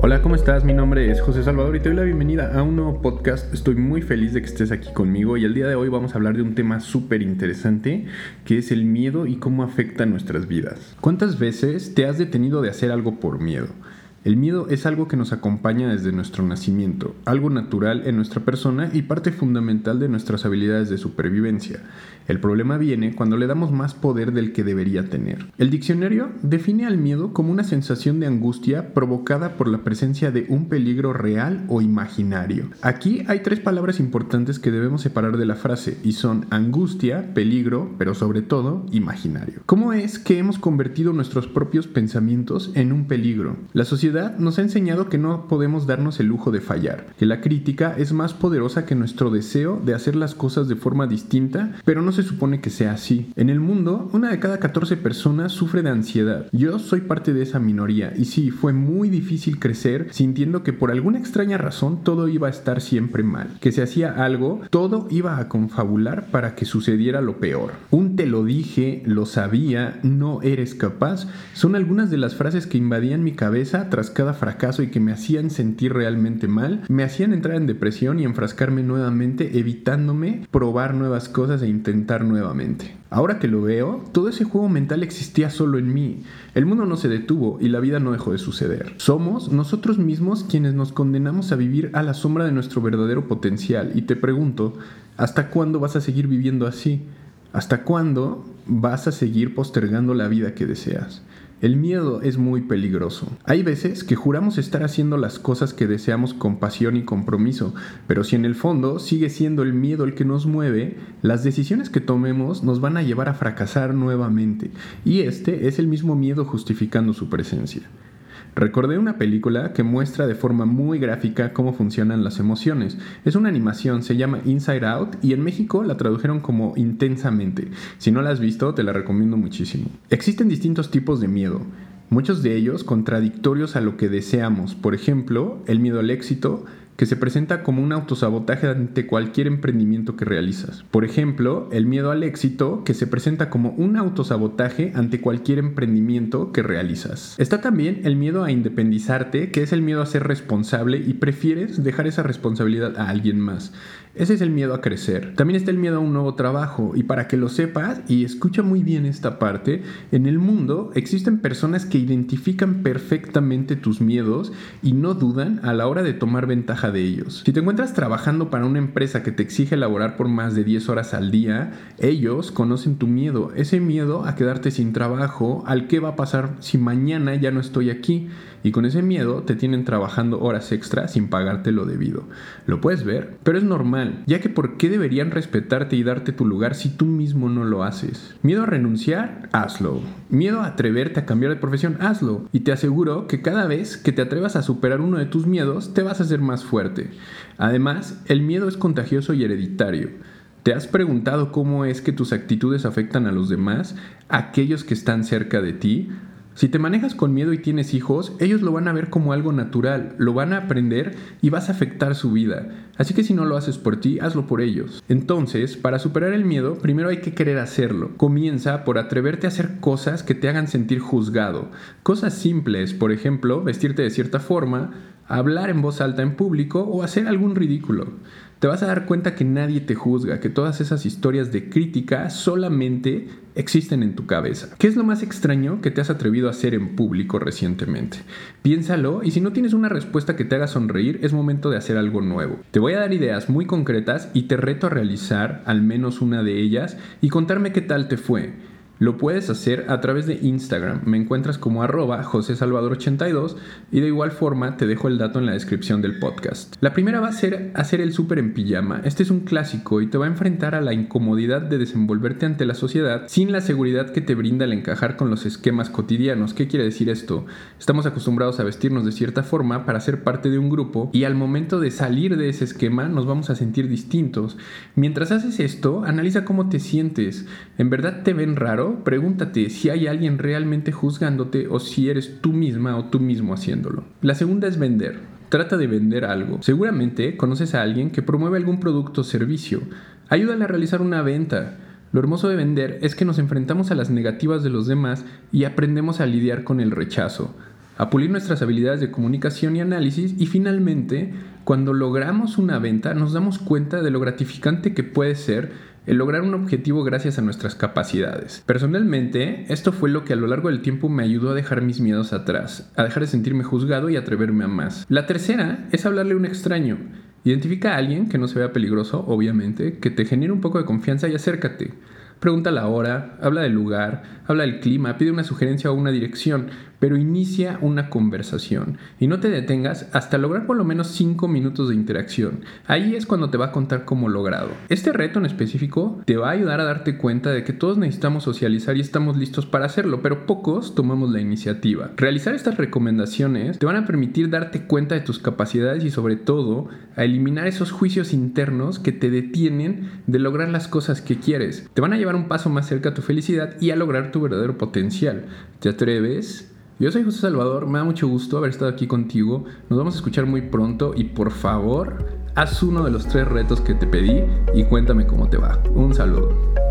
Hola, ¿cómo estás? Mi nombre es José Salvador y te doy la bienvenida a un nuevo podcast. Estoy muy feliz de que estés aquí conmigo y el día de hoy vamos a hablar de un tema súper interesante que es el miedo y cómo afecta nuestras vidas. ¿Cuántas veces te has detenido de hacer algo por miedo? El miedo es algo que nos acompaña desde nuestro nacimiento, algo natural en nuestra persona y parte fundamental de nuestras habilidades de supervivencia. El problema viene cuando le damos más poder del que debería tener. El diccionario define al miedo como una sensación de angustia provocada por la presencia de un peligro real o imaginario. Aquí hay tres palabras importantes que debemos separar de la frase y son angustia, peligro, pero sobre todo imaginario. ¿Cómo es que hemos convertido nuestros propios pensamientos en un peligro? La sociedad nos ha enseñado que no podemos darnos el lujo de fallar, que la crítica es más poderosa que nuestro deseo de hacer las cosas de forma distinta, pero no se supone que sea así. En el mundo, una de cada 14 personas sufre de ansiedad. Yo soy parte de esa minoría y sí, fue muy difícil crecer sintiendo que por alguna extraña razón todo iba a estar siempre mal. Que si hacía algo, todo iba a confabular para que sucediera lo peor. Un te lo dije, lo sabía, no eres capaz, son algunas de las frases que invadían mi cabeza cada fracaso y que me hacían sentir realmente mal, me hacían entrar en depresión y enfrascarme nuevamente evitándome probar nuevas cosas e intentar nuevamente. Ahora que lo veo, todo ese juego mental existía solo en mí. El mundo no se detuvo y la vida no dejó de suceder. Somos nosotros mismos quienes nos condenamos a vivir a la sombra de nuestro verdadero potencial. Y te pregunto, ¿hasta cuándo vas a seguir viviendo así? ¿Hasta cuándo vas a seguir postergando la vida que deseas? El miedo es muy peligroso. Hay veces que juramos estar haciendo las cosas que deseamos con pasión y compromiso, pero si en el fondo sigue siendo el miedo el que nos mueve, las decisiones que tomemos nos van a llevar a fracasar nuevamente, y este es el mismo miedo justificando su presencia. Recordé una película que muestra de forma muy gráfica cómo funcionan las emociones. Es una animación, se llama Inside Out y en México la tradujeron como intensamente. Si no la has visto, te la recomiendo muchísimo. Existen distintos tipos de miedo. Muchos de ellos contradictorios a lo que deseamos. Por ejemplo, el miedo al éxito, que se presenta como un autosabotaje ante cualquier emprendimiento que realizas. Por ejemplo, el miedo al éxito, que se presenta como un autosabotaje ante cualquier emprendimiento que realizas. Está también el miedo a independizarte, que es el miedo a ser responsable y prefieres dejar esa responsabilidad a alguien más. Ese es el miedo a crecer. También está el miedo a un nuevo trabajo. Y para que lo sepas, y escucha muy bien esta parte, en el mundo existen personas que identifican perfectamente tus miedos y no dudan a la hora de tomar ventaja de ellos. Si te encuentras trabajando para una empresa que te exige elaborar por más de 10 horas al día, ellos conocen tu miedo. Ese miedo a quedarte sin trabajo, al qué va a pasar si mañana ya no estoy aquí. Y con ese miedo te tienen trabajando horas extra sin pagarte lo debido. Lo puedes ver, pero es normal ya que ¿por qué deberían respetarte y darte tu lugar si tú mismo no lo haces? Miedo a renunciar, hazlo. Miedo a atreverte a cambiar de profesión, hazlo. Y te aseguro que cada vez que te atrevas a superar uno de tus miedos, te vas a hacer más fuerte. Además, el miedo es contagioso y hereditario. ¿Te has preguntado cómo es que tus actitudes afectan a los demás, aquellos que están cerca de ti? Si te manejas con miedo y tienes hijos, ellos lo van a ver como algo natural, lo van a aprender y vas a afectar su vida. Así que si no lo haces por ti, hazlo por ellos. Entonces, para superar el miedo, primero hay que querer hacerlo. Comienza por atreverte a hacer cosas que te hagan sentir juzgado. Cosas simples, por ejemplo, vestirte de cierta forma, hablar en voz alta en público o hacer algún ridículo te vas a dar cuenta que nadie te juzga, que todas esas historias de crítica solamente existen en tu cabeza. ¿Qué es lo más extraño que te has atrevido a hacer en público recientemente? Piénsalo y si no tienes una respuesta que te haga sonreír, es momento de hacer algo nuevo. Te voy a dar ideas muy concretas y te reto a realizar al menos una de ellas y contarme qué tal te fue. Lo puedes hacer a través de Instagram. Me encuentras como arroba josesalvador82 y de igual forma te dejo el dato en la descripción del podcast. La primera va a ser hacer el súper en pijama. Este es un clásico y te va a enfrentar a la incomodidad de desenvolverte ante la sociedad sin la seguridad que te brinda el encajar con los esquemas cotidianos. ¿Qué quiere decir esto? Estamos acostumbrados a vestirnos de cierta forma para ser parte de un grupo y al momento de salir de ese esquema nos vamos a sentir distintos. Mientras haces esto, analiza cómo te sientes. ¿En verdad te ven raro? Pregúntate si hay alguien realmente juzgándote o si eres tú misma o tú mismo haciéndolo. La segunda es vender. Trata de vender algo. Seguramente conoces a alguien que promueve algún producto o servicio. Ayúdale a realizar una venta. Lo hermoso de vender es que nos enfrentamos a las negativas de los demás y aprendemos a lidiar con el rechazo. a pulir nuestras habilidades de comunicación y análisis y finalmente, cuando logramos una venta, nos damos cuenta de lo gratificante que puede ser el lograr un objetivo gracias a nuestras capacidades. Personalmente, esto fue lo que a lo largo del tiempo me ayudó a dejar mis miedos atrás, a dejar de sentirme juzgado y atreverme a más. La tercera es hablarle a un extraño. Identifica a alguien que no se vea peligroso, obviamente, que te genere un poco de confianza y acércate. Pregunta la hora, habla del lugar, habla del clima, pide una sugerencia o una dirección, pero inicia una conversación y no te detengas hasta lograr por lo menos 5 minutos de interacción. Ahí es cuando te va a contar cómo logrado. Este reto en específico te va a ayudar a darte cuenta de que todos necesitamos socializar y estamos listos para hacerlo, pero pocos tomamos la iniciativa. Realizar estas recomendaciones te van a permitir darte cuenta de tus capacidades y sobre todo a eliminar esos juicios internos que te detienen de lograr las cosas que quieres. Te van a llevar un paso más cerca a tu felicidad y a lograr tu verdadero potencial. ¿Te atreves? Yo soy José Salvador, me da mucho gusto haber estado aquí contigo. Nos vamos a escuchar muy pronto y por favor, haz uno de los tres retos que te pedí y cuéntame cómo te va. Un saludo.